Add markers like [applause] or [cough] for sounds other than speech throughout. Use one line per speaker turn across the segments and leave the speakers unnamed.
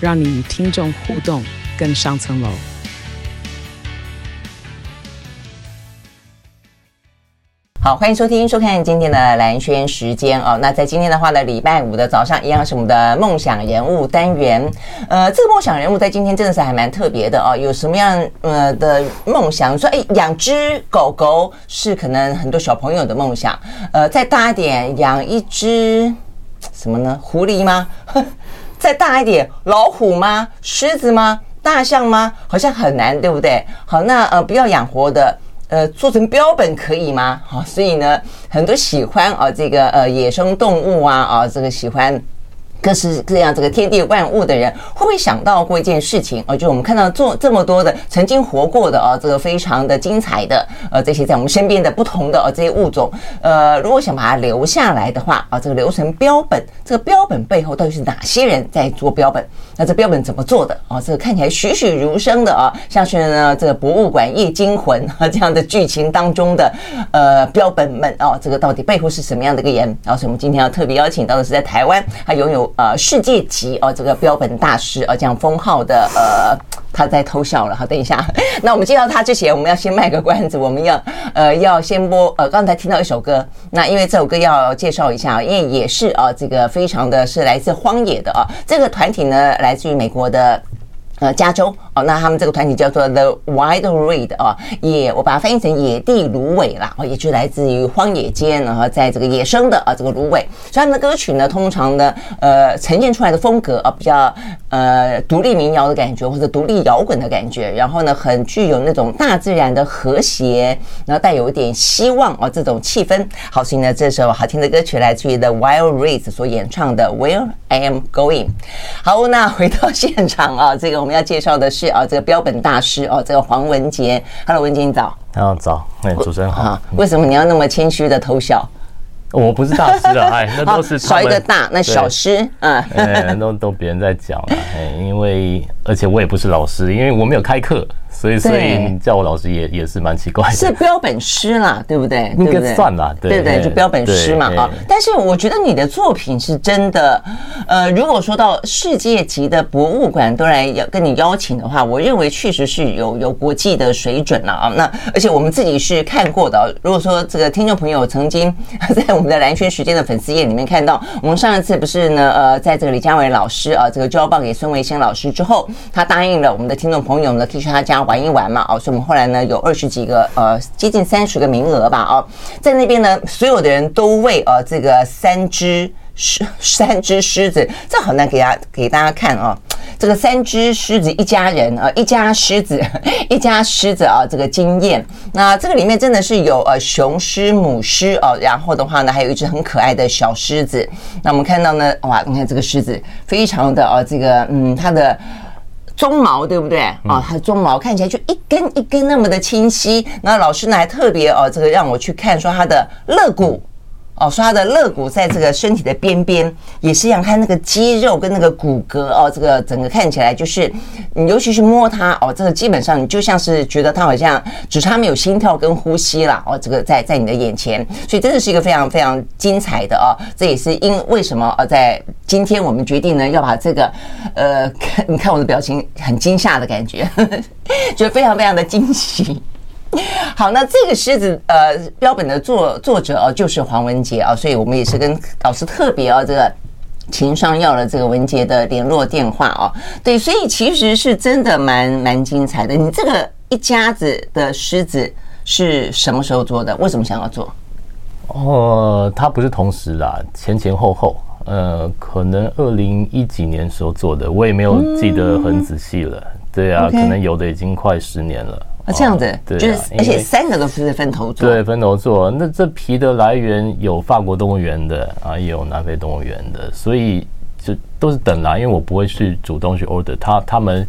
让你与听众互动更上层楼。
好，欢迎收听、收看今天的蓝轩时间哦。那在今天的话呢，礼拜五的早上，一样是我们的梦想人物单元。呃，这个梦想人物在今天真的是还蛮特别的哦。有什么样呃的梦想？说，哎，养只狗狗是可能很多小朋友的梦想。呃，再大一点，养一只什么呢？狐狸吗？再大一点，老虎吗？狮子吗？大象吗？好像很难，对不对？好，那呃，不要养活的。呃，做成标本可以吗？好，所以呢，很多喜欢啊这个呃野生动物啊啊这个喜欢。各式各样这个天地万物的人，会不会想到过一件事情啊？就我们看到做这么多的曾经活过的啊，这个非常的精彩的呃，这些在我们身边的不同的呃这些物种，呃，如果想把它留下来的话啊，这个留成标本，这个标本背后到底是哪些人在做标本？那这标本怎么做的啊？这个看起来栩栩如生的啊，像是呢这个博物馆夜惊魂啊这样的剧情当中的呃标本们啊，这个到底背后是什么样的一个人？啊，所以我们今天要特别邀请到的是在台湾还拥有。呃，世界级哦，这个标本大师呃，这样封号的呃，他在偷笑了。好，等一下，那我们介绍他之前，我们要先卖个关子，我们要呃要先播呃，刚才听到一首歌，那因为这首歌要介绍一下，因为也是啊，这个非常的是来自荒野的啊，这个团体呢来自于美国的。呃，加州哦，那他们这个团体叫做 The Wild Red 啊，也我把它翻译成野地芦苇啦，哦，也就来自于荒野间，然后在这个野生的啊这个芦苇，所以他们的歌曲呢，通常呢，呃，呈现出来的风格啊，比较呃独立民谣的感觉，或者独立摇滚的感觉，然后呢，很具有那种大自然的和谐，然后带有一点希望啊这种气氛。好，所以呢，这首好听的歌曲来自于 The Wild Red 所演唱的 Where I Am Going。好，那回到现场啊，这个。我们要介绍的是啊，这个标本大师哦，这个黄文杰。Hello，文杰你早。
啊早，哎，主持人好。
啊，为什么你要那么谦虚的偷笑？
我不是大师了，哎，[laughs] 那都是
少一个大，那小师，嗯，[laughs]
哎，都都别人在讲了，哎，因为而且我也不是老师，因为我没有开课。所以，所以你叫我老师也也是蛮奇怪的。
是标本师啦，对不对？
那个算啦，对对对，
就标本师嘛啊。但是我觉得你的作品是真的，呃，如果说到世界级的博物馆都来要跟你邀请的话，我认为确实是有有国际的水准了啊。那而且我们自己是看过的。如果说这个听众朋友曾经 [laughs] 在我们的蓝圈时间的粉丝页里面看到，我们上一次不是呢？呃，在这个李佳伟老师啊，这个交棒给孙维新老师之后，他答应了我们的听众朋友呢，可以去他家。玩一玩嘛，哦，所以我们后来呢有二十几个，呃，接近三十个名额吧，哦，在那边呢，所有的人都为呃这个三只狮三只狮子，这好难给大家给大家看啊，这个三只狮子一家人啊，一家狮子 [laughs] 一家狮子啊，这个惊艳。那这个里面真的是有呃雄狮母狮哦，然后的话呢，还有一只很可爱的小狮子。那我们看到呢，哇，你看这个狮子非常的啊，这个嗯，它的。鬃毛对不对啊？它的鬃毛看起来就一根一根那么的清晰。那老师呢还特别哦，这个让我去看说它的肋骨。哦，说他的肋骨在这个身体的边边也是一样，看那个肌肉跟那个骨骼哦，这个整个看起来就是，你尤其是摸它哦，这个基本上你就像是觉得它好像只差没有心跳跟呼吸了哦，这个在在你的眼前，所以真的是一个非常非常精彩的哦。这也是因为什么呃，在今天我们决定呢要把这个呃，看 [laughs] 你看我的表情很惊吓的感觉，[laughs] 觉得非常非常的惊喜。[laughs] 好，那这个狮子呃标本的作作者哦，就是黄文杰啊，所以我们也是跟老师特别啊这个情商要了这个文杰的联络电话哦。对，所以其实是真的蛮蛮精彩的。你这个一家子的狮子是什么时候做的？为什么想要做？
哦，他不是同时啦，前前后后，呃，可能二零一几年时候做的，我也没有记得很仔细了。嗯、对啊可能有的已经快十年了。
啊，这样子，对，就是，而且三个都是分头做，
对，分头做。那这皮的来源有法国动物园的啊，也有南非动物园的，所以就都是等来，因为我不会去主动去 order，他他们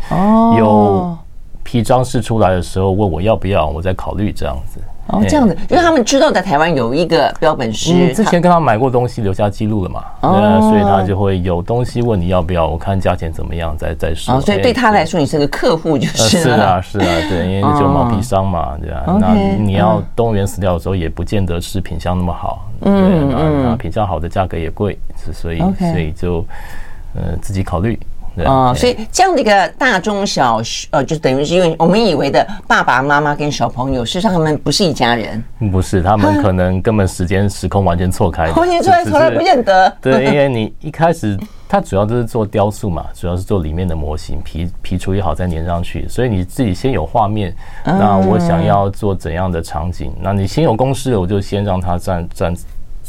有皮装饰出来的时候问我要不要，我再考虑这样子。
哦，这样子，因为他们知道在台湾有一个标本师，
嗯，之前跟他买过东西，留下记录了嘛，对啊，所以他就会有东西问你要不要，我看价钱怎么样，再再说。
所以对他来说，你是个客户就是。
是啊，是啊，对，因为就毛皮商嘛，对啊，那你要动物园死掉的时候，也不见得是品相那么好，嗯嗯，品相好的价格也贵，所以所以就呃自己考虑。
哦，所以这样的一个大中小，呃，就等于是因为我们以为的爸爸妈妈跟小朋友，事实上他们不是一家人，
不是，他们可能根本时间时空完全错开，
完全错开，从来不认得。
对，因为你一开始它主要就是做雕塑嘛，主要是做里面的模型，皮皮处理好再粘上去，所以你自己先有画面，那我想要做怎样的场景，那你先有公式，我就先让它站站。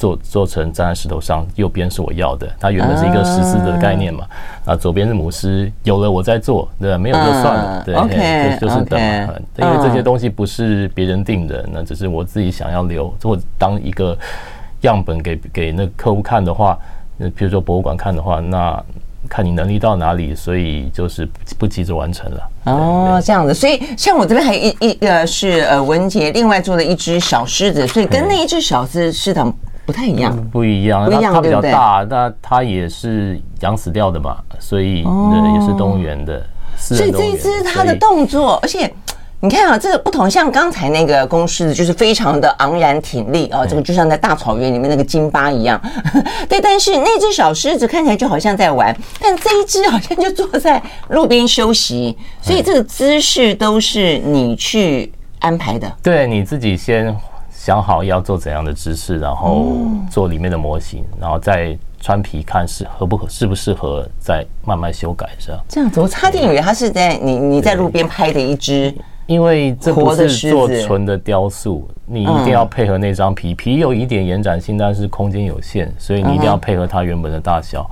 做做成站在石头上，右边是我要的。它原本是一个石狮子的概念嘛，啊，左边是母狮，有了我再做，对？没有就算了，对，OK，就是等嘛。因为这些东西不是别人定的，那只是我自己想要留，或当一个样本给给那客户看的话，那比如说博物馆看的话，那看你能力到哪里，所以就是不急着完成了。
哦，这样子，所以像我这边还有一一个是呃文杰另外做的一只小狮子，所以跟那一只小狮狮子。不太一样，
不一样，它它比较大，那它也是养死掉的嘛，所以也是动物园的。
所以这一只它的动作，而且你看啊，这个不同，像刚才那个公狮子就是非常的昂然挺立啊，这个就像在大草原里面那个金巴一样。[laughs] 对，但是那只小狮子看起来就好像在玩，但这一只好像就坐在路边休息，所以这个姿势都是你去安排的。
对，你自己先。想好要做怎样的姿势，然后做里面的模型，然后再穿皮看适合不合适不适合，再慢慢修改，这样？
这样子，我差点以为他是在你你在路边拍的一只，
因为这不是做纯的雕塑，你一定要配合那张皮，皮有一点延展性，但是空间有限，所以你一定要配合它原本的大小，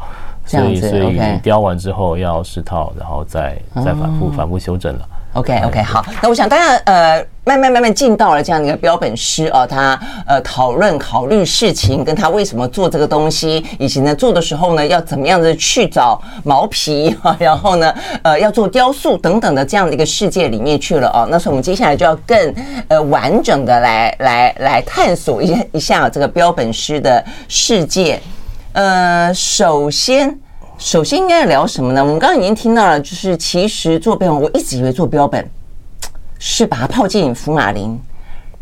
所以所以你雕完之后要试套，然后再再反复反复修整了。
OK OK 好，那我想大家呃慢慢慢慢进到了这样的一个标本师哦，他呃讨论考虑事情，跟他为什么做这个东西，以及呢做的时候呢要怎么样的去找毛皮啊，然后呢呃要做雕塑等等的这样的一个世界里面去了哦。那所以我们接下来就要更呃完整的来来来探索一下一下这个标本师的世界。呃，首先。首先应该聊什么呢？我们刚刚已经听到了，就是其实做标本，我一直以为做标本 [tsk] 是把它泡进福马林，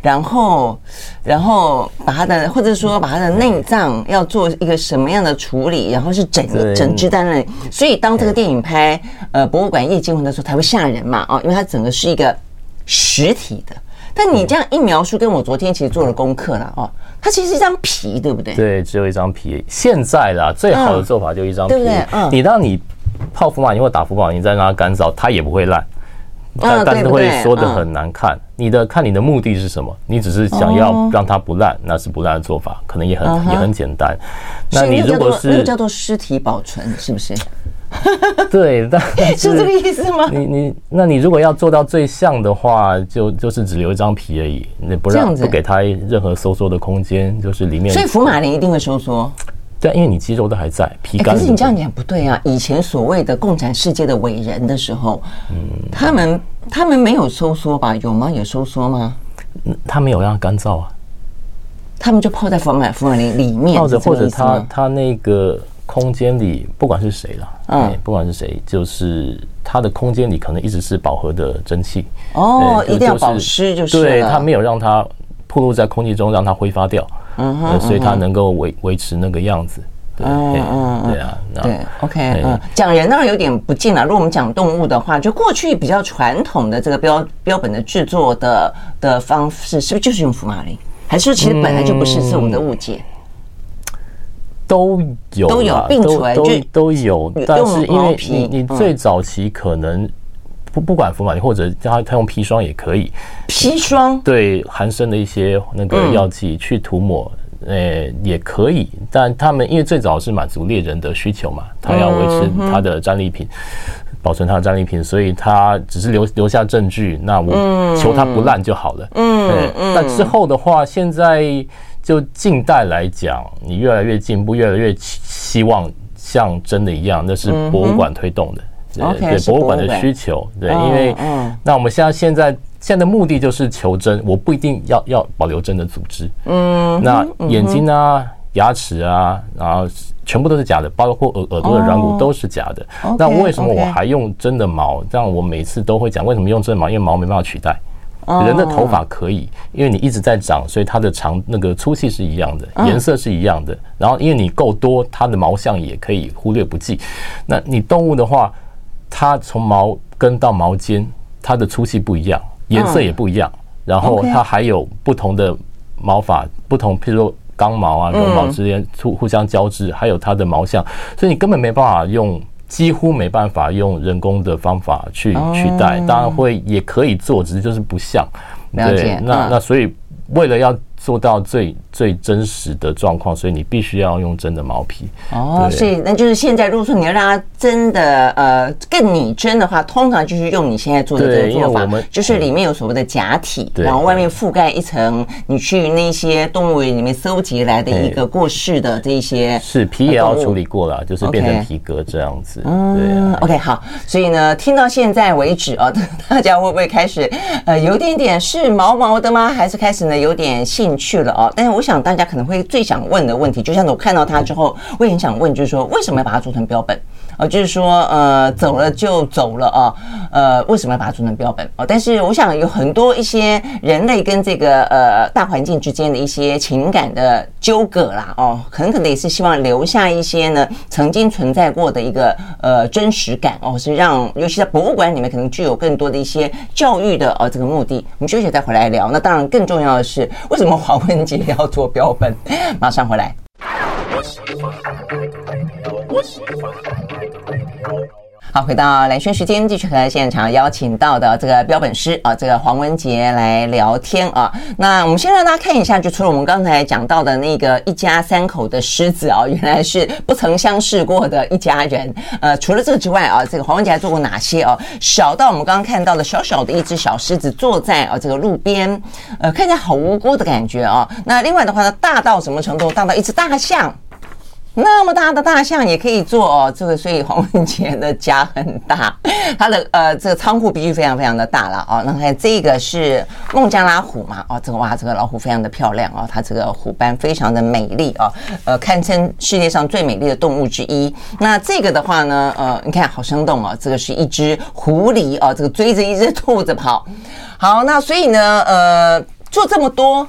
然后然后把它的或者说把它的内脏要做一个什么样的处理，然后是整个整只在那里。所以当这个电影拍呃博物馆夜惊魂的时候才会吓人嘛，哦，因为它整个是一个实体的。但你这样一描述，跟我昨天其实做了功课了哦。它其实是一张皮，对不对？
对，只有一张皮。现在啦，最好的做法就一张皮。对不对？嗯。你当你泡福马林或打福马林，再让它干燥，它也不会烂。但但是会说的很难看。你的看你的目的是什么？你只是想要让它不烂，那是不烂的做法，可能也很也很简单。那你如果是
叫做尸体保存，是不是？[laughs]
对，但 [laughs] 是，
是这个意思吗？
你你，那你如果要做到最像的话，就就是只留一张皮而已，你不让不给他任何收缩的空间，就是里面。
所以福马林一定会收缩。
对，因为你肌肉都还在，皮干。
可是你这样讲不对啊！以前所谓的共产世界的伟人的时候，嗯，他们他们没有收缩吧？有吗？有收缩吗？
他没有让它干燥啊，
他们就泡在福马福马林里面，
泡着或者他他那个。空间里不管是谁了，嗯，不管是谁，就是它的空间里可能一直是饱和的蒸汽。
哦，一定要保湿就是
对，它没有让它暴露在空气中，让它挥发掉，嗯哼，所以它能够维维持那个样子，
嗯嗯
对啊，
对，OK，嗯，讲人当然有点不近了。如果我们讲动物的话，就过去比较传统的这个标标本的制作的的方式，是不是就是用福马林？还是说其实本来就不是，是我们的误解？
都有
都有并存，
都都有，但是因为你你最早期可能不不管福马林或者他他用砒霜也可以，
砒霜？
对含砷的一些那个药剂去涂抹，呃也可以，但他们因为最早是满足猎人的需求嘛，他要维持他的战利品，保存他的战利品，所以他只是留留下证据，那我求他不烂就好了，嗯嗯，但之后的话现在。就近代来讲，你越来越进步，越来越希望像真的一样，那是博物馆推动的。
嗯、
对，对博物馆的需求。对，因为那我们现在现在现在的目的就是求真，我不一定要要保留真的组织。嗯，那眼睛啊、牙齿啊，然后全部都是假的，包括耳耳朵的软骨都是假的。那为什么我还用真的毛？这样我每次都会讲，为什么用真的毛？因为毛没办法取代。人的头发可以，因为你一直在长，所以它的长那个粗细是一样的，颜色是一样的。然后因为你够多，它的毛相也可以忽略不计。那你动物的话，它从毛根到毛尖，它的粗细不一样，颜色也不一样。然后它还有不同的毛发，不同，譬如说刚毛啊、绒毛之间互互相交织，还有它的毛相，所以你根本没办法用。几乎没办法用人工的方法去取代，当然会也可以做，只是就是不像。对，那那所以为了要。做到最最真实的状况，所以你必须要用真的毛皮
哦。所以那就是现在，如果说你要让它真的呃更拟真的话，通常就是用你现在做的这个做法，就是里面有所谓的假体，然后外面覆盖一层你去那些动物园里面搜集来的一个过世的这一些
是皮也要处理过了，就是变成皮革这样子。
嗯，OK 好。所以呢，听到现在为止啊，[laughs] 大家会不会开始呃有点点是毛毛的吗？还是开始呢有点兴去了啊，但是我想大家可能会最想问的问题，就像我看到它之后，我也很想问，就是说为什么要把它做成标本？呃，就是说呃，走了就走了啊，呃，为什么要把它做成标本？哦，但是我想有很多一些人类跟这个呃大环境之间的一些情感的纠葛啦，哦，很可能也是希望留下一些呢曾经存在过的一个呃真实感哦，是让尤其在博物馆里面可能具有更多的一些教育的呃这个目的。我们休息再回来聊。那当然更重要的是，为什么黄文杰要做标本？马上回来。好，回到蓝轩时间，继续和现场邀请到的这个标本师啊，这个黄文杰来聊天啊。那我们先让大家看一下，就除了我们刚才讲到的那个一家三口的狮子啊，原来是不曾相识过的一家人。呃，除了这个之外啊，这个黄文杰还做过哪些啊？小到我们刚刚看到的小小的一只小狮子坐在啊这个路边，呃，看起来好无辜的感觉啊。那另外的话呢，大到什么程度？大到一只大象。那么大的大象也可以做哦，这个所以黄文杰的家很大，他的呃这个仓库必须非常非常的大了哦。那看这个是孟加拉虎嘛？哦，这个哇，这个老虎非常的漂亮哦，它这个虎斑非常的美丽哦，呃，堪称世界上最美丽的动物之一。那这个的话呢，呃，你看好生动哦，这个是一只狐狸哦，这个追着一只兔子跑。好，那所以呢，呃，做这么多。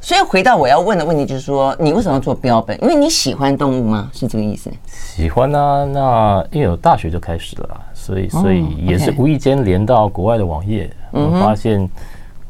所以回到我要问的问题，就是说，你为什么要做标本？因为你喜欢动物吗？是这个意思？
喜欢啊，那因为我大学就开始了，所以所以也是无意间连到国外的网页，我发现，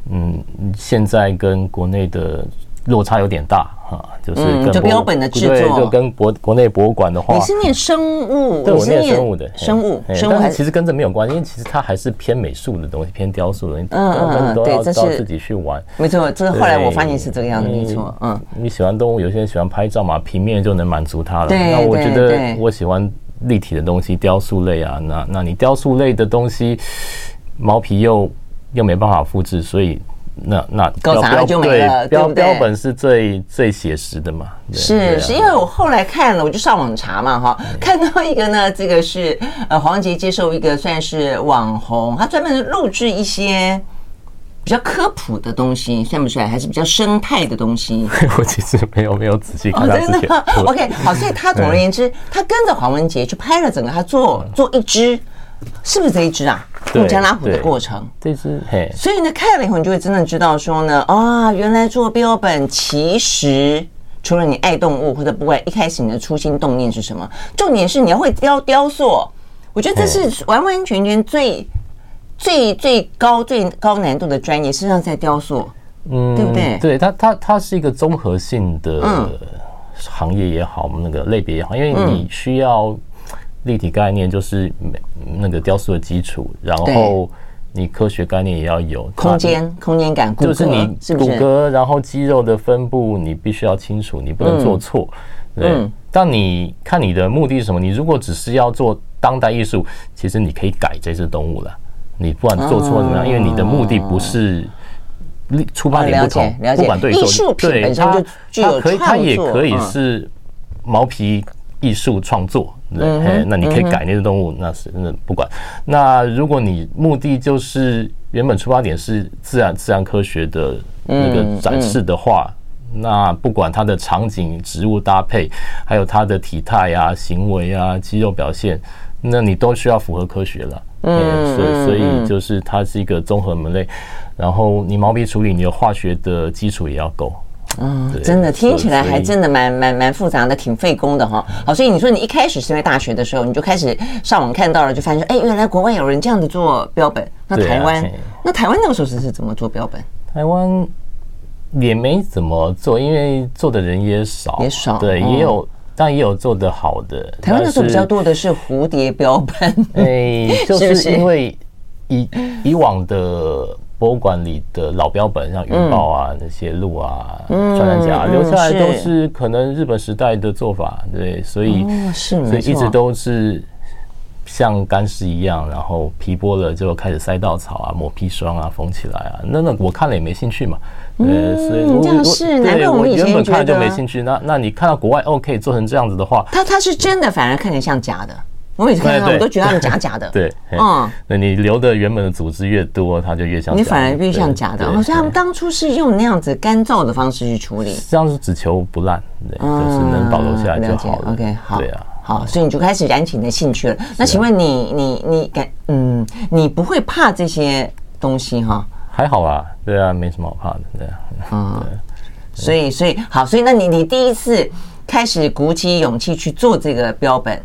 嗯，现在跟国内的落差有点大。啊，就是跟
就标本的制作，
就跟国国内博物馆的话，
你是念生物，
对，我念生物的，
生物，生物，
但是其实跟这没有关系，因为其实它还是偏美术的东西，偏雕塑的东西，嗯嗯，对，这是自己去玩，
没错，这是后来我发现是这个样子，没错，嗯，
你喜欢动物，有些人喜欢拍照嘛，平面就能满足他了，那我觉得我喜欢立体的东西，雕塑类啊，那那你雕塑类的东西，毛皮又又没办法复制，所以。那那
搞砸了就没了，对，
标标本是最最写实的嘛？
是是因为我后来看了，我就上网查嘛，哈，看到一个呢，这个是呃黄杰接受一个算是网红，他专门录制一些比较科普的东西，算不算？还是比较生态的东西？[laughs]
我其实没有没有仔细看他之前。
真的？OK，好，所以他总而言之，他跟着黄文杰去拍了整个，他做做一只。是不是这一只啊？孟加拉虎的过程，
这只嘿。
所以呢，看了以后你就会真的知道说呢，啊，原来做标本其实除了你爱动物或者不爱一开始你的初心动念是什么，重点是你要会雕雕塑。我觉得这是完完全全最最最高最高难度的专业，实际上在雕塑，嗯，对不对？
对，它它它是一个综合性的行业也好，那个类别也好，因为你需要。立体概念就是那个雕塑的基础，然后你科学概念也要有
空间空间感，
就是你骨骼，然后肌肉的分布你必须要清楚，你不能做错。对，但你看你的目的是什么？你如果只是要做当代艺术，其实你可以改这只动物了。你不管做错怎么样，因为你的目的不是出发点不同，不管对错，对它它可以它也可以是毛皮。艺术创作，对，
嗯哼
那你可以改那些动物，那是那不管。那如果你目的就是原本出发点是自然自然科学的那个展示的话，那不管它的场景、植物搭配，还有它的体态啊、行为啊、肌肉表现，那你都需要符合科学了。嗯，所以所以就是它是一个综合门类，然后你毛笔处理，你的化学的基础也要够。
嗯，真的听起来还真的蛮蛮蛮复杂的，挺费工的哈。好，所以你说你一开始是因为大学的时候，你就开始上网看到了，就发现说，哎，原来国外有人这样子做标本。那台湾，那台湾那个时候是是怎么做标本？
台湾也没怎么做，因为做的人也少，
也少。
对，也有，但也有做的好的。
台湾那时候比较多的是蝴蝶标本，
哎，[laughs] 就是因为以以往的。博物馆里的老标本，像云豹啊、那些鹿啊、穿山甲留下来，都是可能日本时代的做法，对，所以所以一直都是像干尸一样，然后皮剥了就开始塞稻草啊、抹砒霜啊、缝起来啊。那那我看了也没兴趣嘛，对，所以
这样是难怪我
原本看就没兴趣。那那你看到国外 OK 做成这样子的话，
它它是真的，反而看起来像假的。我每次看到我都觉得他们假假的。[laughs]
对，嗯，那你留的原本的组织越多，它就越像。
你反而越像假的。哦，所以他们当初是用那样子干燥的方式去处理，
这样是只求不烂，对，就是能保留下来就好了。
OK，好，
对啊，
好，所以你就开始燃起你的兴趣了。那请问你，你，你感，嗯，你不会怕这些东西哈？
还好啊，对啊，没什么好怕的，对啊，
嗯，所以，所以，好，所以，那你，你第一次开始鼓起勇气去做这个标本。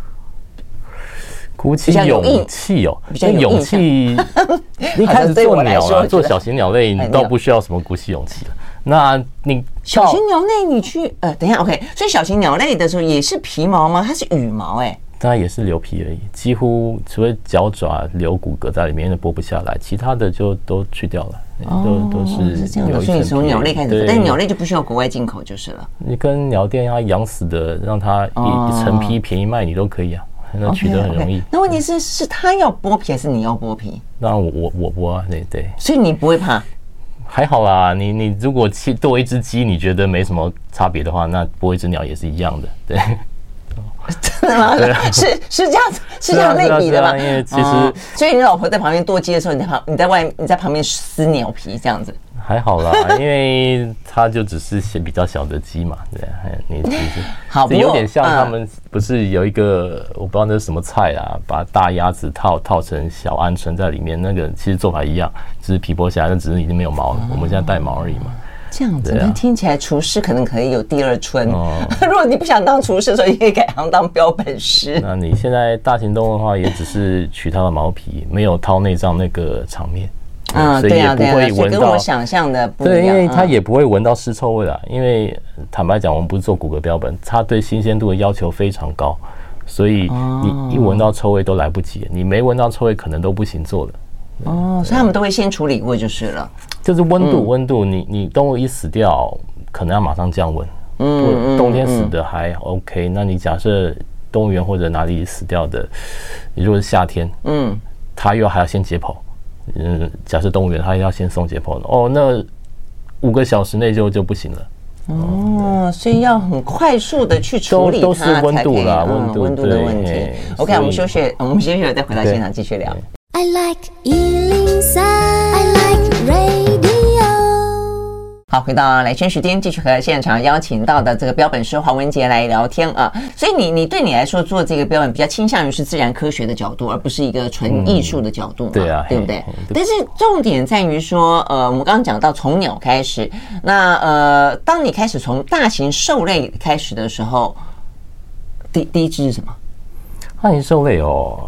鼓起勇气哦，比较勇气。[laughs] 一开始做鸟啊，做小型鸟类，你倒不需要什么鼓起勇气了。那你
小型鸟类，你去呃，等一下，OK。所以小型鸟类的时候也是皮毛吗？它是羽毛哎，
当然也是留皮而已。几乎除了脚爪留骨骼在里面，都剥不下来，其他的就都去掉了，都都是
这样的。所以从鸟类开始，但鸟类就不需要国外进口就是了。
你跟鸟店要养死的，让它一成批便宜卖，你都可以啊。那取得很容易。
那问题是，是他要剥皮还是你要剥皮？
那我我我剥啊，对对。
所以你不会怕？
还好啦，你你如果去剁一只鸡，你觉得没什么差别的话，那剥一只鸟也是一样的，对。[laughs]
真的吗？[laughs] 是是这样子，是这样类比的吗？
因为其实，
所以你老婆在旁边剁鸡的时候，你在旁你在外你在旁边撕鸟皮这样子。
还好啦，[laughs] 因为它就只是些比较小的鸡嘛，对，你其实 [laughs]
好，
有点像他们不是有一个我不知道那是什么菜啊，把大鸭子套套成小鹌鹑在里面，那个其实做法一样，只是皮剥下来，那只是已经没有毛了，我们现在带毛而已嘛。
这样子，那听起来厨师可能可以有第二春。[laughs] 如果你不想当厨师的时候，也可以改行当标本师。
那你现在大型动物的话，也只是取它的毛皮，没有掏内脏那个场面。
嗯，所以也不会闻到，跟我想象的不一样。
对，因为它也不会闻到尸臭味啦。因为坦白讲，我们不是做骨骼标本，它对新鲜度的要求非常高，所以你一闻到臭味都来不及。你没闻到臭味，可能都不行做了。
哦，所以他们都会先处理过就是了。
就是温度，温度，你你动物一死掉，可能要马上降温。嗯，冬天死的还 OK，那你假设动物园或者哪里死掉的，你如果是夏天，嗯，它又还要先解剖。嗯，假设动物园它要先送解剖的哦，那五个小时内就就不行了。
哦，所以要很快速的去处理它，
都是温度啦，温度
温度的问题。OK，我们休息，我们休息了再回到现场继续聊。I like 好，回到来宣时间，继续和现场邀请到的这个标本师黄文杰来聊天啊。所以你你对你来说做这个标本比较倾向于是自然科学的角度，而不是一个纯艺术的角度嘛？对啊，对不对？但是重点在于说，呃，我们刚刚讲到从鸟开始，那呃，当你开始从大型兽类开始的时候，第第一只是什么？
大型兽类哦，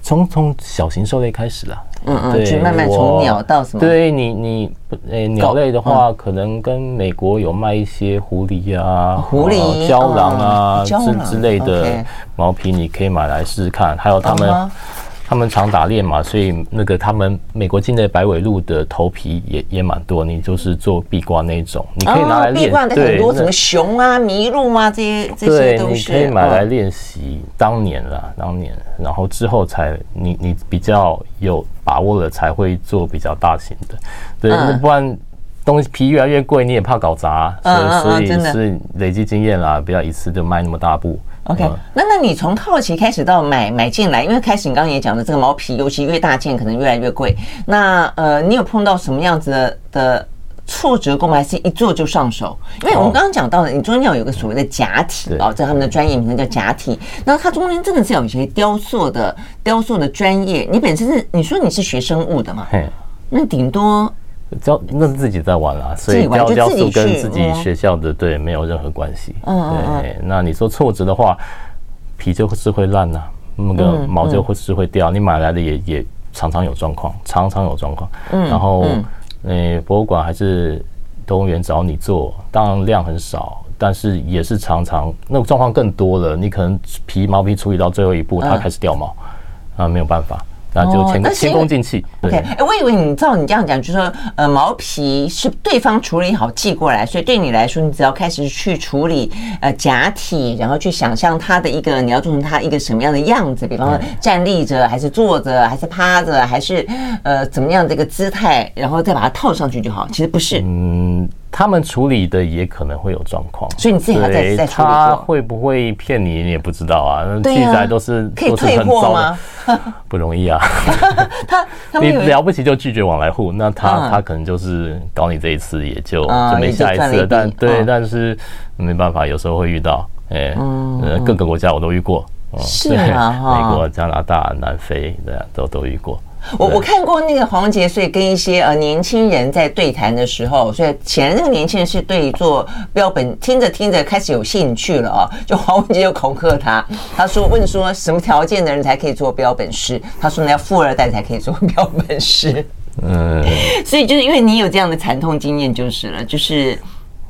从从小型兽类开始了。
嗯嗯，去慢慢从鸟到什么？对
你你诶，鸟类的话，可能跟美国有卖一些狐狸啊、
狐狸、
郊狼啊之之类的毛皮，你可以买来试试看。还有他们。他们常打猎嘛，所以那个他们美国境内白尾鹿的头皮也也蛮多。你就是做壁挂那种，你可以拿来练。壁挂的很
多，什么熊啊、麋鹿啊这些这些都是。
对，你可以买来练习。当年啦，当年，然后之后才你你比较有把握了，才会做比较大型的。对，那不然东西皮越来越贵，你也怕搞砸，所以所以是累积经验啦，不要一次就卖那么大部。
OK，那那你从好奇开始到买买进来，因为开始你刚刚也讲的这个毛皮，尤其越大件可能越来越贵。那呃，你有碰到什么样子的的挫折购买，还是一做就上手？因为我们刚刚讲到的，你中间要有个所谓的假体哦，在他们的专业名称叫假体。那它中间真的是有一些雕塑的雕塑的专业。你本身是你说你是学生物的嘛？那顶多。
雕那是自己在玩啦，所以雕雕塑跟自己学校的对没有任何关系。嗯，对。那你说挫折的话，皮就是会烂呐，那个毛就会是会掉。你买来的也也常常有状况，常常有状况。嗯。然后，呃，博物馆还是动物园找你做，当然量很少，但是也是常常那个状况更多了。你可能皮毛皮处理到最后一步，它开始掉毛，啊，没有办法。那就前前功尽弃。
OK，哎，我以为你照你这样讲，就是说，呃，毛皮是对方处理好寄过来，所以对你来说，你只要开始去处理呃假体，然后去想象它的一个你要做成它一个什么样的样子，比方说站立着，还是坐着，还是趴着，还是呃怎么样的一个姿态，然后再把它套上去就好。其实不是。
嗯。他们处理的也可能会有状况，
所以你自己还在在处理。
他会不会骗你，你也不知道啊。器材都是
可以退货吗？
不容易啊。[laughs]
他
你 [laughs] 了不起就拒绝往来户，那他他可能就是搞你这一次也就就没下一次了。但对，但是没办法，有时候会遇到。哎，各个国家我都遇过。
是啊，[laughs]
美国、加拿大、南非都都遇过。
我我看过那个黄文杰，所以跟一些呃年轻人在对谈的时候，所以显然那个年轻人是对做标本听着听着开始有兴趣了啊。就黄文杰就恐吓他，他说问说什么条件的人才可以做标本师？他说呢要富二代才可以做标本师。嗯，所以就是因为你有这样的惨痛经验就是了，就是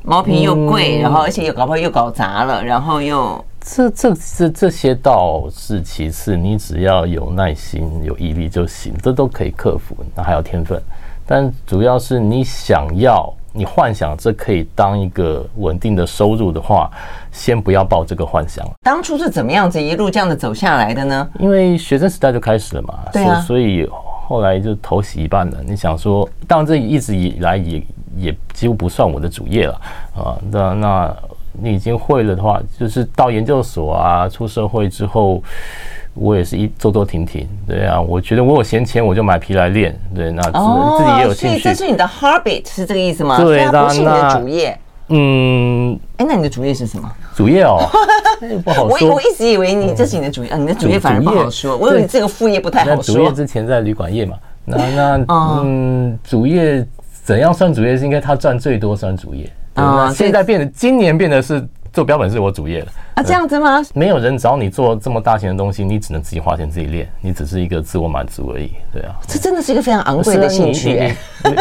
毛皮又贵，然后而且又搞不好又搞砸了，然后又。
这这这这些倒是其次，你只要有耐心、有毅力就行，这都可以克服。那还有天分，但主要是你想要、你幻想这可以当一个稳定的收入的话，先不要抱这个幻想。
当初是怎么样子一路这样的走下来的呢？
因为学生时代就开始了嘛，对啊，所以后来就头洗一半了。你想说，当然这一直以来也也几乎不算我的主业了啊，那那。你已经会了的话，就是到研究所啊，出社会之后，我也是一走走停停，对啊。我觉得我有闲钱，我就买皮来练，对，那自自己也有兴趣。所以
这是你的 hobby 是这个意思吗？
对，
那不是你的主业。
嗯，
哎，那你的主业是什么？
主业哦，[laughs] 不好说。
我我一直以为你这是你的主业，你的主业反而不好说。我以为你这个副业不太好说。
主业之前在旅馆业嘛，那那嗯，主业怎样算主业？是应该他赚最多算主业。啊！现在变得，今年变得是做标本是我主业了
啊？这样子吗？
没有人找你做这么大型的东西，你只能自己花钱自己练，你只是一个自我满足而已。对啊，
这真的是一个非常昂贵的兴趣。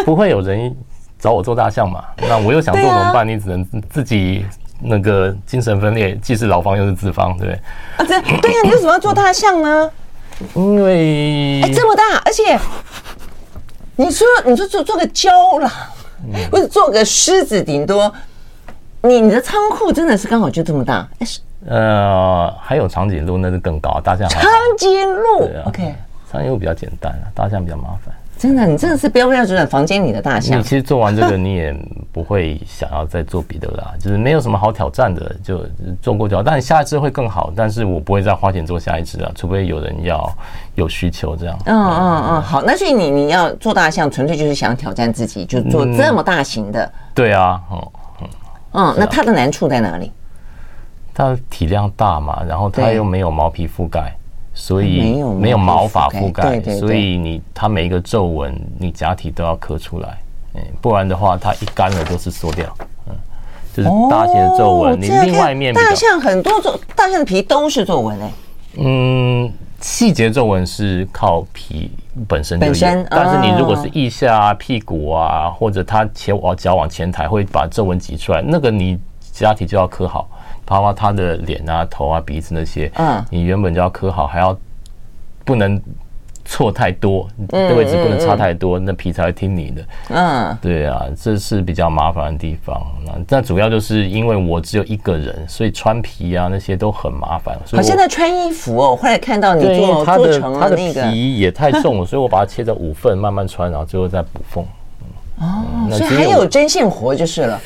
不会有人找我做大象嘛？那我又想做怎么办？你只能自己那个精神分裂，既是劳方又是资方，对不对？
啊，这对呀，你为什么要做大象呢？
因为
哎，这么大，而且你说你说做做个郊狼。或者做个狮子，顶多你你的仓库真的是刚好就这么大？是。
呃，还有长颈鹿那是更高，大象
长颈鹿、
啊、OK，长颈鹿比较简单啊，大象比较麻烦。
真的，你真的是标标准准房间里的大象。
你其实做完这个，你也不会想要再做别的啦，[laughs] 就是没有什么好挑战的，就做过就好。但下一次会更好，但是我不会再花钱做下一次啊，除非有人要有需求这样。
嗯嗯嗯，好，那所以你你要做大象，纯粹就是想挑战自己，就做这么大型的。嗯、
对啊，嗯嗯
嗯，那它的难处在哪里？
它体量大嘛，然后它又没有毛皮覆盖。所以没有毛发覆盖，所以你它每一个皱纹，你假体都要刻出来，嗯，不然的话，它一干了都是缩掉，嗯，就是大型的皱纹，你另外一面
大象很多皱，大象的皮都是皱纹诶，
嗯，细节皱纹是靠皮本身本身，但是你如果是腋下啊、屁股啊，或者它前往脚往前抬会把皱纹挤出来，那个你假体就要刻好。包括他的脸啊、头啊、鼻子那些，嗯，你原本就要刻好，还要不能错太多，嗯位置不能差太多，那皮才会听你的。嗯，对啊，这是比较麻烦的地方。那那主要就是因为我只有一个人，所以穿皮啊那些都很麻烦。
好，现在穿衣服哦，我后来看到你做做成了那个
皮也太重了，[laughs] 所以我把它切成五份慢慢穿，然后最后再补缝。
哦，所以还有针线活就是了。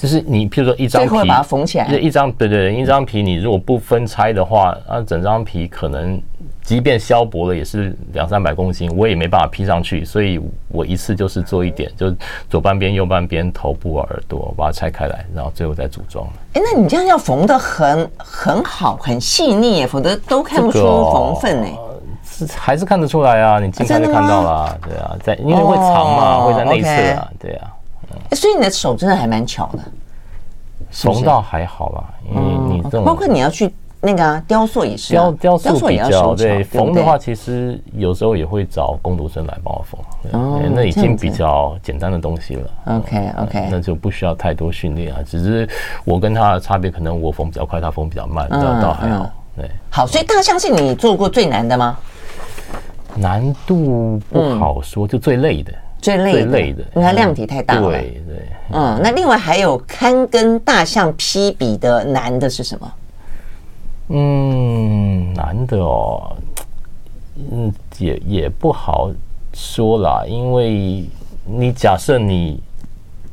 就是你，譬如说一张皮，
把它缝起来，
一张对对对，一张皮你如果不分拆的话，那整张皮可能即便削薄了也是两三百公斤，我也没办法披上去，所以我一次就是做一点，就左半边、右半边、头部、耳朵，把它拆开来，然后最后再组装。
哎，那你这样要缝的很很好，很细腻，否则都看不出缝份呢。
是还是看得出来啊？你近看就看到了，对啊，在因为会藏嘛，会在内侧啊，对啊。
所以你的手真的还蛮巧的，
缝倒还好啦，因为你这种
包括你要去那个啊雕塑也是
雕雕塑比较对缝的话，其实有时候也会找工读生来帮我缝，哦，那已经比较简单的东西了。
OK OK，
那就不需要太多训练啊，只是我跟他的差别，可能我缝比较快，他缝比较慢，倒倒还好。对，
好，所以大象是你做过最难的吗？
难度不好说，就最累的。
最累的，最累的，因为它量体太大了。
对对。
嗯，那另外还有堪跟大象匹比的难的是什么？
嗯，难的哦，嗯，也也不好说啦，因为你假设你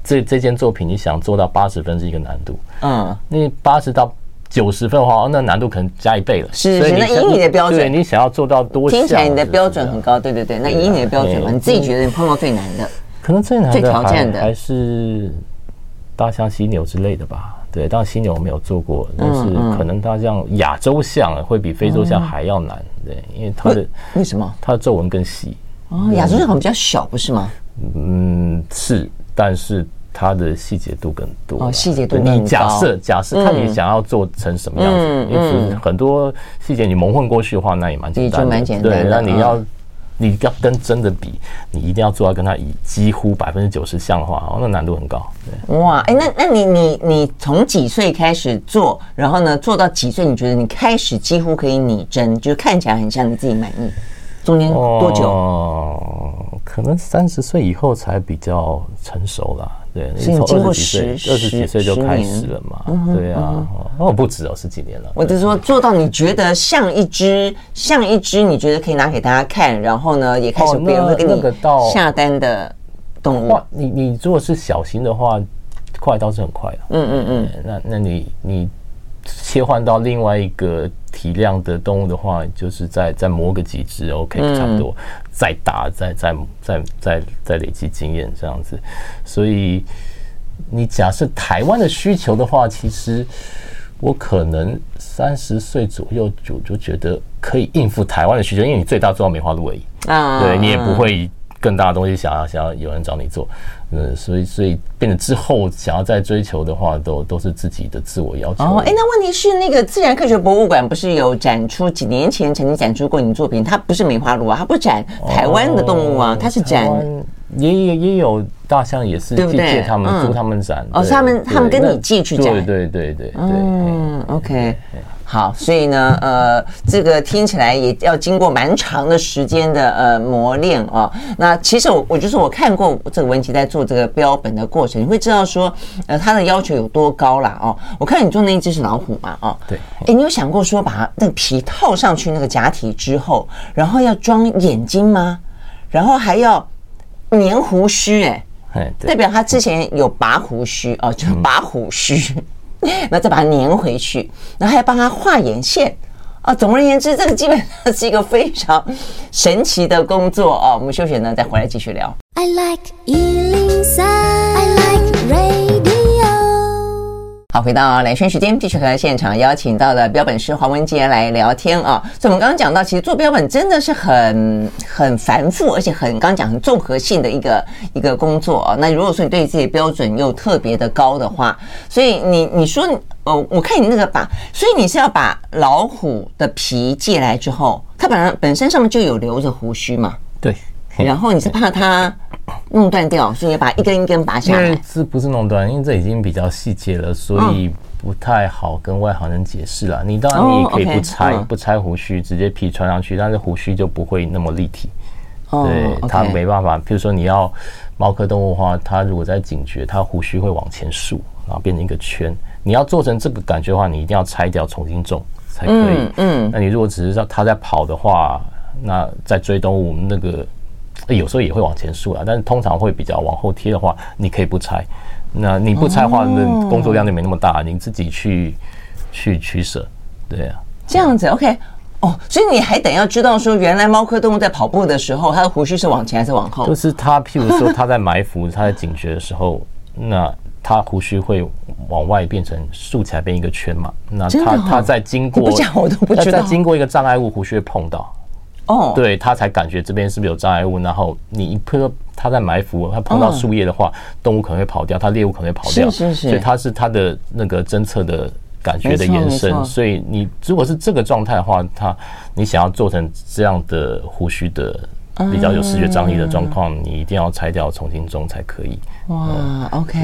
这这件作品你想做到八十分是一个难度，嗯，那八十到。九十分的话，那难度可能加一倍了。
是，是，那以你的标准，
对，你想要做到多，
听起来你的标准很高。对对对，那以你的标准嘛，你自己觉得你碰到最难的，
可能最难的、最挑战的还是大象犀牛之类的吧？对，大象犀牛我没有做过，但是可能大象亚洲象会比非洲象还要难。对，因为它的
为什么？
它的皱纹更细。
哦，亚洲象好像比较小，不是吗？
嗯，是，但是。它的细节度更多
哦，细节度更。
你假设假设看你想要做成什么样子，因为很多细节你蒙混过去的话，那也蛮简单的。
蛮简单。
对，那你要你要跟真的比，你一定要做到跟它以几乎百分之九十像的话，哦，那难度很高。对。
哇，哎，那那你你你从几岁开始做，然后呢做到几岁？你觉得你开始几乎可以拟真，就是看起来很像你自己满意？中间多久？
哦，可能三十岁以后才比较成熟啦。对，你从二十几岁，二十几岁就开始了嘛？对啊，哦，不止哦，十几年了。
我就是说，做到你觉得像一只，像一只，你觉得可以拿给大家看，然后呢，也开始别人会给你下单的动物。
你你如果是小型的话，快倒是很快的。嗯嗯嗯。那那你你切换到另外一个体量的动物的话，就是再再磨个几只，OK，差不多。再打，再再再再再累积经验这样子，所以你假设台湾的需求的话，其实我可能三十岁左右就就觉得可以应付台湾的需求，因为你最大做到梅花鹿而已。啊，对你也不会更大的东西想要想要有人找你做。呃，所以所以变得之后想要再追求的话，都都是自己的自我要求。哦，
哎，那问题是那个自然科学博物馆不是有展出几年前曾经展出过你的作品？它不是梅花鹿啊，它不展台湾的动物啊，它是展
也也也有大象，也是借他们租他们展。
哦，是他们他们跟你寄去展。
对对对对对。
嗯，OK。好，所以呢，呃，这个听起来也要经过蛮长的时间的呃磨练啊。那其实我我就是我看过这个文琪在做这个标本的过程，你会知道说，呃，他的要求有多高啦哦。我看你做那一只是老虎嘛，哦，
对。
哎，你有想过说把那个皮套上去那个假体之后，然后要装眼睛吗？然后还要粘胡须，哎，代表他之前有拔胡须哦，就拔胡须。[laughs] 那再把它粘回去，然后还要帮他画眼线啊。总而言之，这个基本上是一个非常神奇的工作啊。我们休息呢，再回来继续聊。I like 好，回到兰萱时间，继续和现场邀请到了标本师黄文杰来聊天啊。所以，我们刚刚讲到，其实做标本真的是很很繁复，而且很刚刚讲很综合性的一个一个工作啊。那如果说你对自己标准又特别的高的话，所以你你说，呃，我看你那个把，所以你是要把老虎的皮借来之后，它本来本身上面就有留着胡须嘛？
对。
然后你是怕它弄断掉，所以把一根一根拔下来。
是不是弄断？因为这已经比较细节了，所以不太好跟外行人解释了。你当然你也可以不拆，不拆胡须，直接皮穿上去，但是胡须就不会那么立体。对，它没办法。比如说你要猫科动物的话，它如果在警觉，它胡须会往前竖，然后变成一个圈。你要做成这个感觉的话，你一定要拆掉，重新种才可以。嗯，那你如果只是让它在跑的话，那在追动物那个。有时候也会往前竖了，但是通常会比较往后贴的话，你可以不拆。那你不拆的话，那工作量就没那么大，你自己去去取舍，对啊。
这样子，OK，哦，所以你还得要知道说，原来猫科动物在跑步的时候，它的胡须是往前还是往后？
就是它，譬如说它在埋伏、它在警觉的时候，那它胡须会往外变成竖起来变一个圈嘛？那它它在经过，
不讲我都不知道，
在经过一个障碍物，胡须会碰到。哦，对，它才感觉这边是不是有障碍物，然后你一碰他在埋伏，他碰到树叶的话，动物可能会跑掉，它猎物可能会跑掉，
是是是，
所以它是它的那个侦测的。感觉的延伸，所以你如果是这个状态的话，它你想要做成这样的胡须的比较有视觉张力的状况，你一定要拆掉重新种才可以。
哇，OK。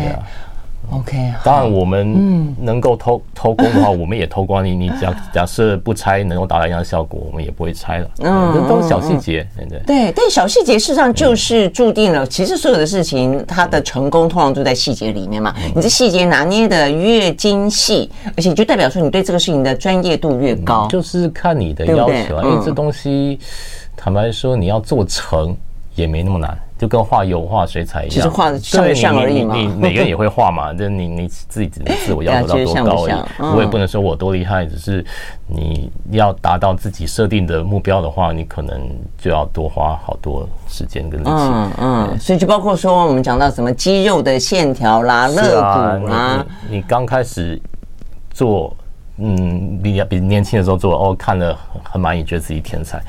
OK，
当然我们能够偷偷工的话，我们也偷光你。你假假设不拆能够达到一样的效果，我们也不会拆了。嗯，这都是小细节，对不对？
对，但小细节事实上就是注定了。其实所有的事情，它的成功通常都在细节里面嘛。你这细节拿捏的越精细，而且就代表说你对这个事情的专业度越高。
就是看你的要求啊，因为这东西坦白说，你要做成也没那么难。就跟画油画水彩一样，
其实画的像不像而已嘛。
你你 [laughs] 每个人也会画嘛，就你你自己自我要求到多高而已。我也不能说我多厉害，只是你要达到自己设定的目标的话，你可能就要多花好多时间跟力气。嗯
嗯，所以就包括说我们讲到什么肌肉的线条啦、肋骨啦。
你刚开始做，嗯，比比年轻的时候做，哦，看了很满意，觉得自己天才。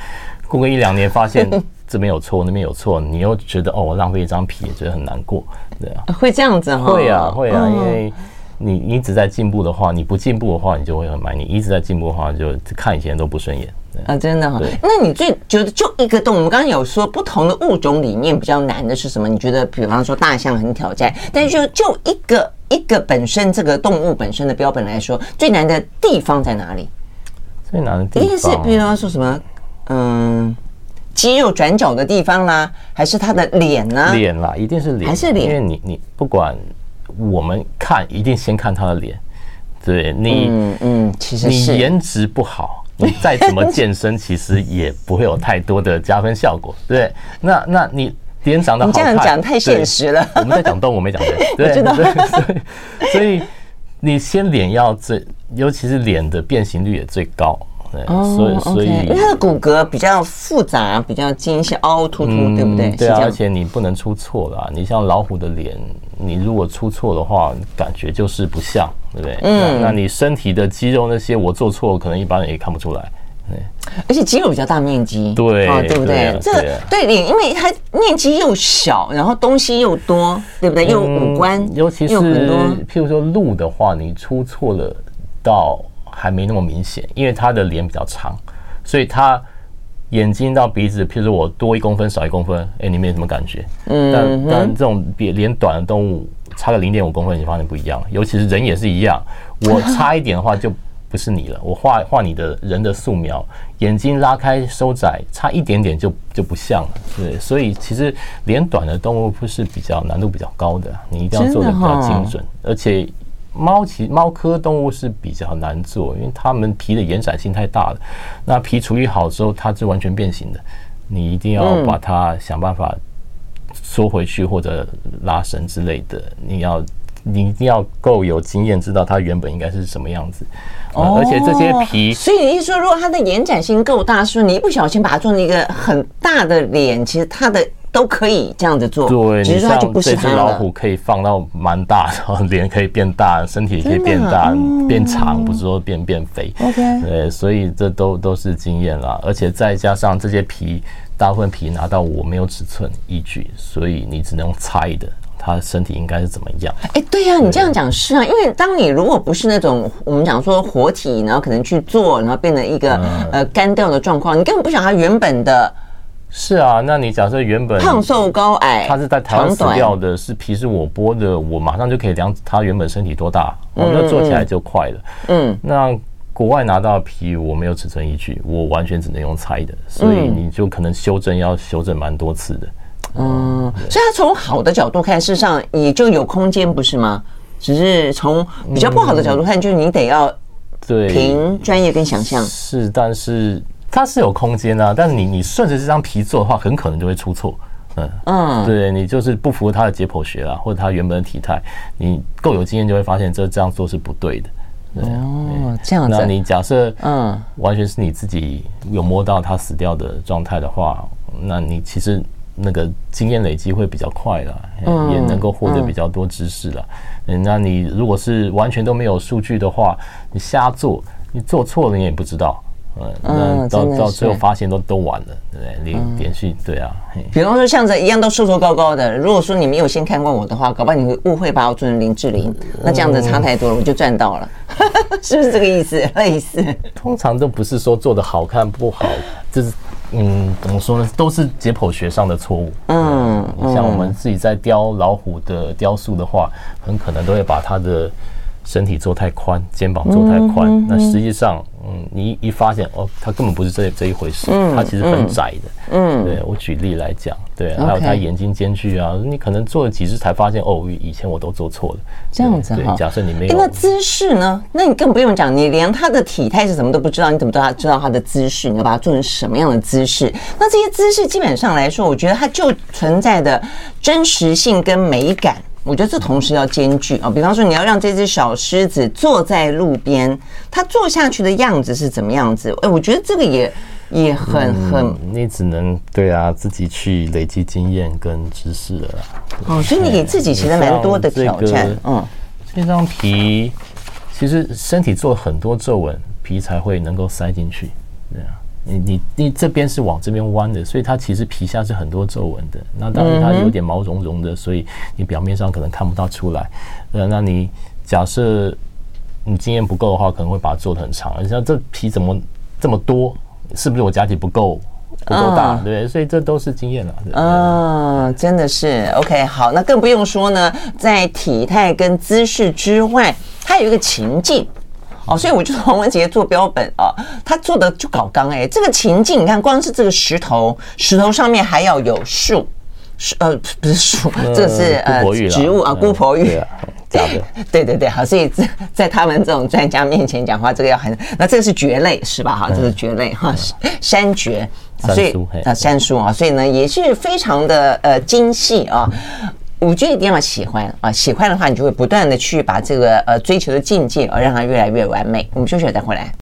过个一两年，发现。这边有错，那边有错，你又觉得哦，我浪费一张皮，也觉得很难过，对啊，
会这样子哈？
会啊，会啊，因为你你一直在进步的话，你不进步的话，你就会很满；你一直在进步的话，就看以前都不顺眼
啊，真的哈。那你最觉得就一个动物，我们刚刚有说不同的物种里面比较难的是什么？你觉得，比方说大象很挑战，但是就就一个一个本身这个动物本身的标本来说，最难的地方在哪里？
最难的地方
一定是，比方说什么，嗯。肌肉转角的地方啦，还是他的脸呢？
脸啦，一定是脸，
还是脸？
因为你你不管我们看，一定先看他的脸。对你，嗯嗯，其实你颜值不好，你再怎么健身，[laughs] 其实也不会有太多的加分效果。对，那那你脸长得好看，
你这样讲太现实了。
我们在讲动物，没讲人。[laughs] 对，对，所以所以你先脸要最，尤其是脸的变形率也最高。对，所以所以，
因为它的骨骼比较复杂，比较精细，凹凸凸，对不对？
对啊，而且你不能出错啦。你像老虎的脸，你如果出错的话，感觉就是不像，对不对？嗯。那你身体的肌肉那些，我做错，可能一般人也看不出来。对。
而且肌肉比较大面积，
对，
对不对？这对脸，因为它面积又小，然后东西又多，对不对？又五官，
尤其是譬如说鹿的话，你出错了到。还没那么明显，因为他的脸比较长，所以他眼睛到鼻子，譬如说我多一公分少一公分，哎，你没什么感觉。嗯，但但这种比脸短的动物，差个零点五公分，你发现不一样了。尤其是人也是一样，我差一点的话就不是你了。我画画你的人的素描，眼睛拉开收窄，差一点点就就不像了。对，所以其实脸短的动物不是比较难度比较高的，你一定要做的比较精准，而且。猫其猫科动物是比较难做，因为它们皮的延展性太大了。那皮处理好之后，它是完全变形的。你一定要把它想办法缩回去或者拉伸之类的。你要你一定要够有经验，知道它原本应该是什么样子。而且这些皮，
所以你一说，如果它的延展性够大，是你一不小心把它做成一个很大的脸，其实它的。都可以这样子做，
对，你像这只老虎可以放到蛮大然后，[laughs] 脸可以变大，身体也可以变大、变长，不是说变变肥。OK，对，所以这都都是经验啦，而且再加上这些皮，大部分皮拿到我没有尺寸依据，所以你只能猜的，它身体应该是怎么样？
哎，对呀，你这样讲是啊，因为当你如果不是那种我们讲说活体，然后可能去做，然后变成一个呃干掉的状况，你根本不晓得它原本的。
是啊，那你假设原本
胖瘦高矮，
他是在台湾死掉的，是皮是我剥的，我马上就可以量他原本身体多大，我那做起来就快了。嗯，那国外拿到的皮我没有尺寸依据，我完全只能用猜的，所以你就可能修正要修正蛮多次的。
嗯，所以他从好的角度看，事实上也就有空间，不是吗？只是从比较不好的角度看，就是你得要对凭专业跟想象。
是，但是。它是有空间啊，但是你你顺着这张皮做的话，很可能就会出错。嗯嗯，对你就是不符合他的解剖学啦，或者它原本的体态，你够有经验就会发现这这样做是不对的。对
哦，这样子。
那你假设嗯，完全是你自己有摸到他死掉的状态的话，那你其实那个经验累积会比较快了，嗯、也能够获得比较多知识了。嗯，那你如果是完全都没有数据的话，你瞎做，你做错了你也不知道。嗯，那到到最后发现都都晚了，对不对？连连续对啊。
比方说像这一样都瘦瘦高高的，如果说你没有先看过我的话，搞不好你会误会把我做成林志玲，那这样子差太多了，我就赚到了，[laughs] 是不是这个意思？类似。
通常都不是说做的好看不好，就是嗯，怎么说呢？都是解剖学上的错误。嗯，像我们自己在雕老虎的雕塑的话，很可能都会把它的身体做太宽，肩膀做太宽，那实际上。嗯，你一发现哦，它根本不是这这一回事，嗯、它其实很窄的。嗯，对我举例来讲，对，还有他眼睛间距啊，你可能做了几次才发现哦，以前我都做错了。
这样子哈，
假设你没有，
那姿势呢？那你更不用讲，你连他的体态是什么都不知道，你怎么知道他知道他的姿势？你要把它做成什么样的姿势？那这些姿势基本上来说，我觉得它就存在的真实性跟美感。我觉得这同时要兼具啊，比方说你要让这只小狮子坐在路边，它坐下去的样子是怎么样子？哎，我觉得这个也也很很，
你只能对啊，自己去累积经验跟知识了。
哦，所以你给自己其实蛮多的挑战。嗯，
这张皮其实身体做很多皱纹，皮才会能够塞进去，对啊。你你你这边是往这边弯的，所以它其实皮下是很多皱纹的。那当然它有点毛茸茸的，所以你表面上可能看不到出来。呃，那你假设你经验不够的话，可能会把它做得很长。你像这皮怎么这么多？是不是我假体不够不够大？对，所以这都是经验了。
嗯，真的是 OK。好，那更不用说呢，在体态跟姿势之外，它有一个情境。哦，所以我觉得黄文杰做标本啊，他做的就搞刚哎，这个情境你看，光是这个石头，石头上面还要有树，树呃不是树，这是呃植物啊，姑婆芋，[laughs] 对对对，好，所以在在他们这种专家面前讲话，这个要很，那这个是蕨类是吧？哈，这是蕨类哈，山蕨，所以啊山树啊，所以呢也是非常的呃精细啊。我觉得一定要喜欢啊！喜欢的话，你就会不断的去把这个呃追求的境界而让它越来越完美。我们休息了再回来。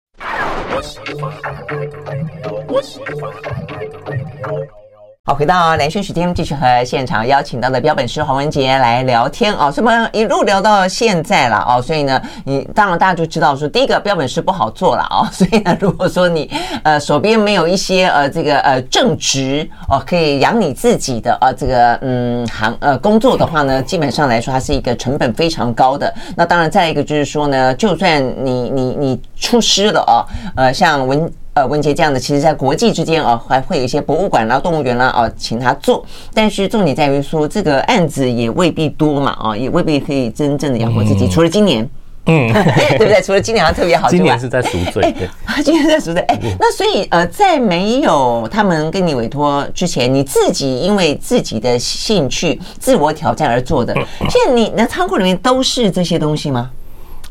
好，回到兰萱时间，继续和现场邀请到的标本师黄文杰来聊天哦。这么一路聊到现在了哦，所以呢，你当然大家就知道说，第一个标本师不好做了哦。所以呢，[laughs] 如果说你呃手边没有一些呃这个呃正职哦，可以养你自己的呃这个嗯行呃工作的话呢，基本上来说它是一个成本非常高的。那当然再一个就是说呢，就算你你你出师了哦，呃像文。呃，文杰这样的，其实在国际之间啊，还会有一些博物馆啦、动物园啦啊，请他做。但是重点在于说，这个案子也未必多嘛啊，也未必可以真正的养活自己。嗯、除了今年，嗯，[laughs] 对不对？除了今年还特别好，
今年是在赎罪。
哎，[laughs] 今年在赎罪。哎，那所以呃，在没有他们跟你委托之前，你自己因为自己的兴趣、自我挑战而做的，[laughs] 现在你的仓库里面都是这些东西吗？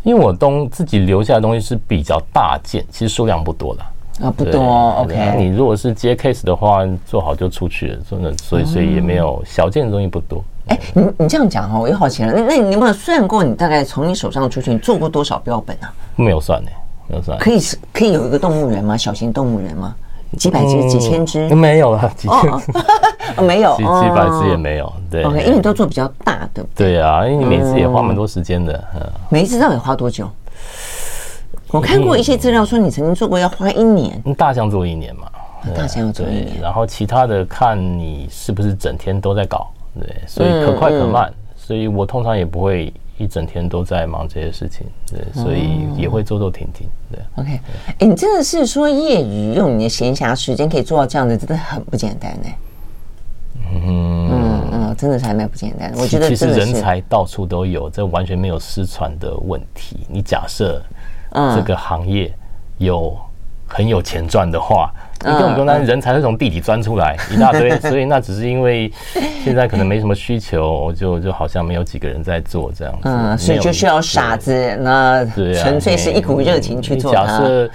因为我东自己留下的东西是比较大件，其实数量不多的。
啊，不多哦，OK。
你如果是接 case 的话，做好就出去了，真的，所以所以也没有小件的东西不多。
哎，你你这样讲哈，我又好奇了，那那你有没有算过，你大概从你手上出去，你做过多少标本啊？
没有算呢，没有算。
可以是，可以有一个动物园吗？小型动物园吗？几百只、几千只？
没有了，几千，[laughs]
没有，[laughs]
几几百只也没有。对
，OK，因为你都做比较大的。
对啊，因为你每次也花蛮多时间的。嗯，
每一次到底花多久？我看过一些资料说你曾经做过要花一年，
大象做一年嘛，
大象要做一年，
然后其他的看你是不是整天都在搞，对，所以可快可慢，所以我通常也不会一整天都在忙这些事情，对，所以也会走走停停，对。
OK，哎，你真的是说业余用你的闲暇时间可以做到这样子，真的很不简单呢。嗯嗯嗯，真的是还蛮不简单的。我觉得
其实人才到处都有，这完全没有失传的问题。你假设。这个行业有很有钱赚的话，你根本不用担心人才会从地底钻出来一大堆，[laughs] 所以那只是因为现在可能没什么需求，就就好像没有几个人在做这样子。
嗯，所以就需要傻子，那纯粹是一股热情去做。
假设，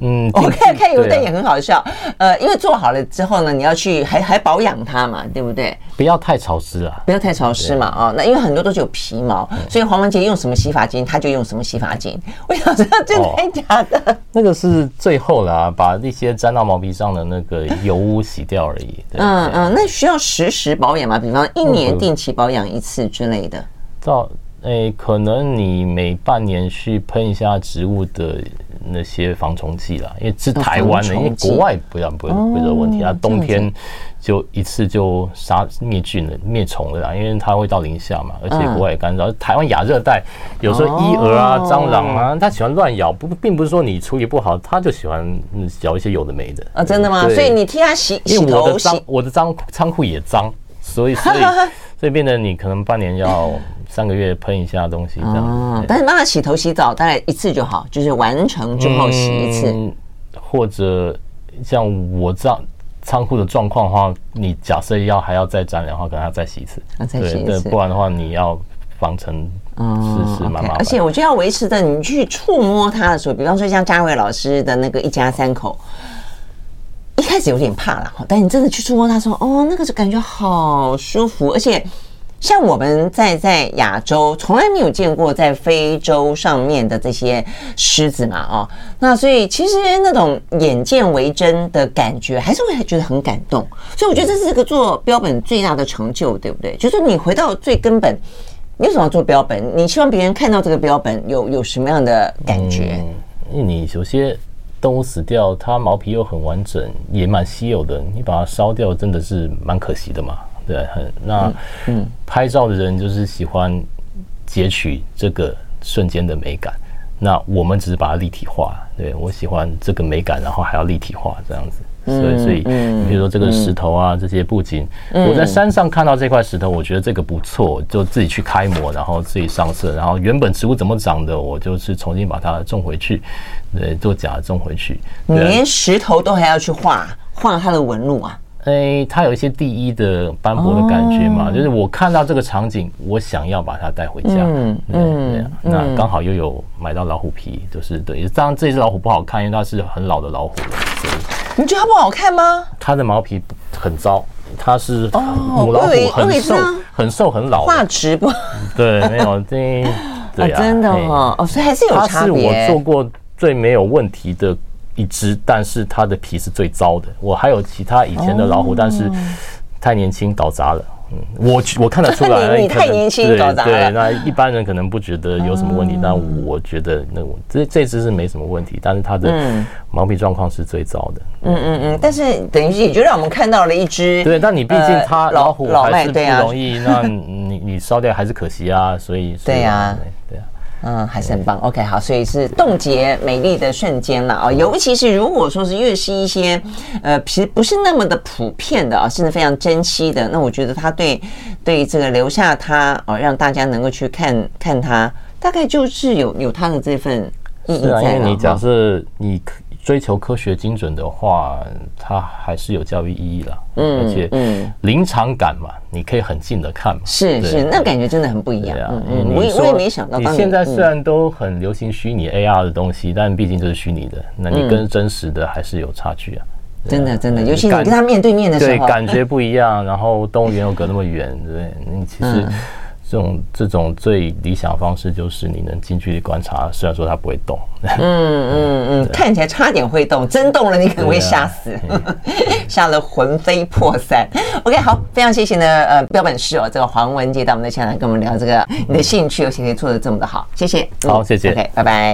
嗯，
我看看有一段也很好笑，呃，因为做好了之后呢，你要去还还保养它嘛，对不对？
不要太潮湿啊，
不要太潮湿嘛啊、哦。那因为很多都是有皮毛，所以黄文杰用什么洗发精，他就用什么洗发精。[laughs] 我想知道真的还假的、哦？
那个是最后啦，把那些沾到毛皮上的那个油污洗掉而已。
嗯嗯，那需要实时保养吗？比方一年定期保养一次之类的。
到诶、欸，可能你每半年去喷一下植物的那些防虫剂啦，因为是台湾的，因为国外不要不会不会有问题啊。冬天就一次就杀灭菌了、灭虫了啦，因为它会到零下嘛，而且国外也干燥。台湾亚热带有时候衣蛾啊、蟑螂啊，它喜欢乱咬，不并不是说你处理不好，它就喜欢咬一些有的没的
啊。真的吗？所以你替它洗洗
头，我的脏我的仓仓库也脏，所以所以 [laughs] 所以变得你可能半年要。三个月喷一下东西这样，
哦，但是妈妈洗头洗澡大概一次就好，就是完成之后洗一次。嗯、
或者像我这样仓库的状况的话，你假设要还要再沾染的话，可能要再洗一次。
啊、再洗一次，
不然的话你要防尘，是是蛮麻烦。
而且我觉得要维持的，你去触摸它的时候，比方说像嘉伟老师的那个一家三口，一开始有点怕了，但你真的去触摸它说，哦，那个就感觉好舒服，而且。像我们在在亚洲从来没有见过在非洲上面的这些狮子嘛，哦，那所以其实那种眼见为真的感觉，还是会觉得很感动。所以我觉得这是个做标本最大的成就，对不对？就是你回到最根本，你为什么要做标本？你希望别人看到这个标本有有什么样的感觉？
因为你有些动物死掉，它毛皮又很完整，也蛮稀有的，你把它烧掉，真的是蛮可惜的嘛。对，很那嗯，拍照的人就是喜欢截取这个瞬间的美感。那我们只是把它立体化。对，我喜欢这个美感，然后还要立体化这样子。所以，所以你比如说这个石头啊，这些布景，我在山上看到这块石头，我觉得这个不错，就自己去开模，然后自己上色，然后原本植物怎么长的，我就是重新把它种回去，对，做假种回去。
你连石头都还要去画画它的纹路啊？
哎、欸，它有一些第一的斑驳的感觉嘛，就是我看到这个场景，我想要把它带回家。嗯嗯，对，那刚好又有买到老虎皮，就是对。当然这只老虎不好看，因为它是很老的老虎了。所以
你觉得它不好看吗？
它的毛皮很糟，它是母老虎，很瘦，很瘦，很老。
画质不？
对，没有这，对啊，
真的哦，哦，所以还是有差别。
它是我做过最没有问题的。一只，但是它的皮是最糟的。我还有其他以前的老虎，但是太年轻搞砸了。嗯，我我看得出来，[laughs]
你太年轻搞砸了。
对，那一般人可能不觉得有什么问题，但我觉得那我这这只是没什么问题，但是它的毛皮状况是最糟的。
嗯嗯嗯，但是等于是也就让我们看到了一只。
对，但你毕竟它老虎还是不容易，那你 [laughs] 你烧掉还是可惜啊。所以
对呀，对呀。嗯，还是很棒。OK，好，所以是冻结美丽的瞬间了啊！尤其是如果说是越是一些呃，其实不是那么的普遍的啊，甚至非常珍惜的，那我觉得他对对这个留下它啊，让大家能够去看看它，大概就是有有它的这份意义在。
是啊，因为你假设你。追求科学精准的话，它还是有教育意义了。嗯，而且临场感嘛，你可以很近的看嘛。
是是，那感觉真的很不一样。嗯嗯，我也我也没想到。
你现在虽然都很流行虚拟 AR 的东西，但毕竟这是虚拟的，那你跟真实的还是有差距啊。
真的真的，尤其你跟他面对面的时候，
对，感觉不一样。然后动物园又隔那么远，对，你其实。这种这种最理想方式就是你能近距离观察，虽然说它不会动。嗯
嗯嗯，[laughs] 看起来差点会动，真动了你可能会吓死，[laughs] 吓得魂飞魄散。OK，好，非常谢谢呢，呃，标本师哦，这个黄文杰到我们的现场跟我们聊这个你的兴趣，而且可以做的这么的好，谢谢。
好，谢谢。
OK，拜拜。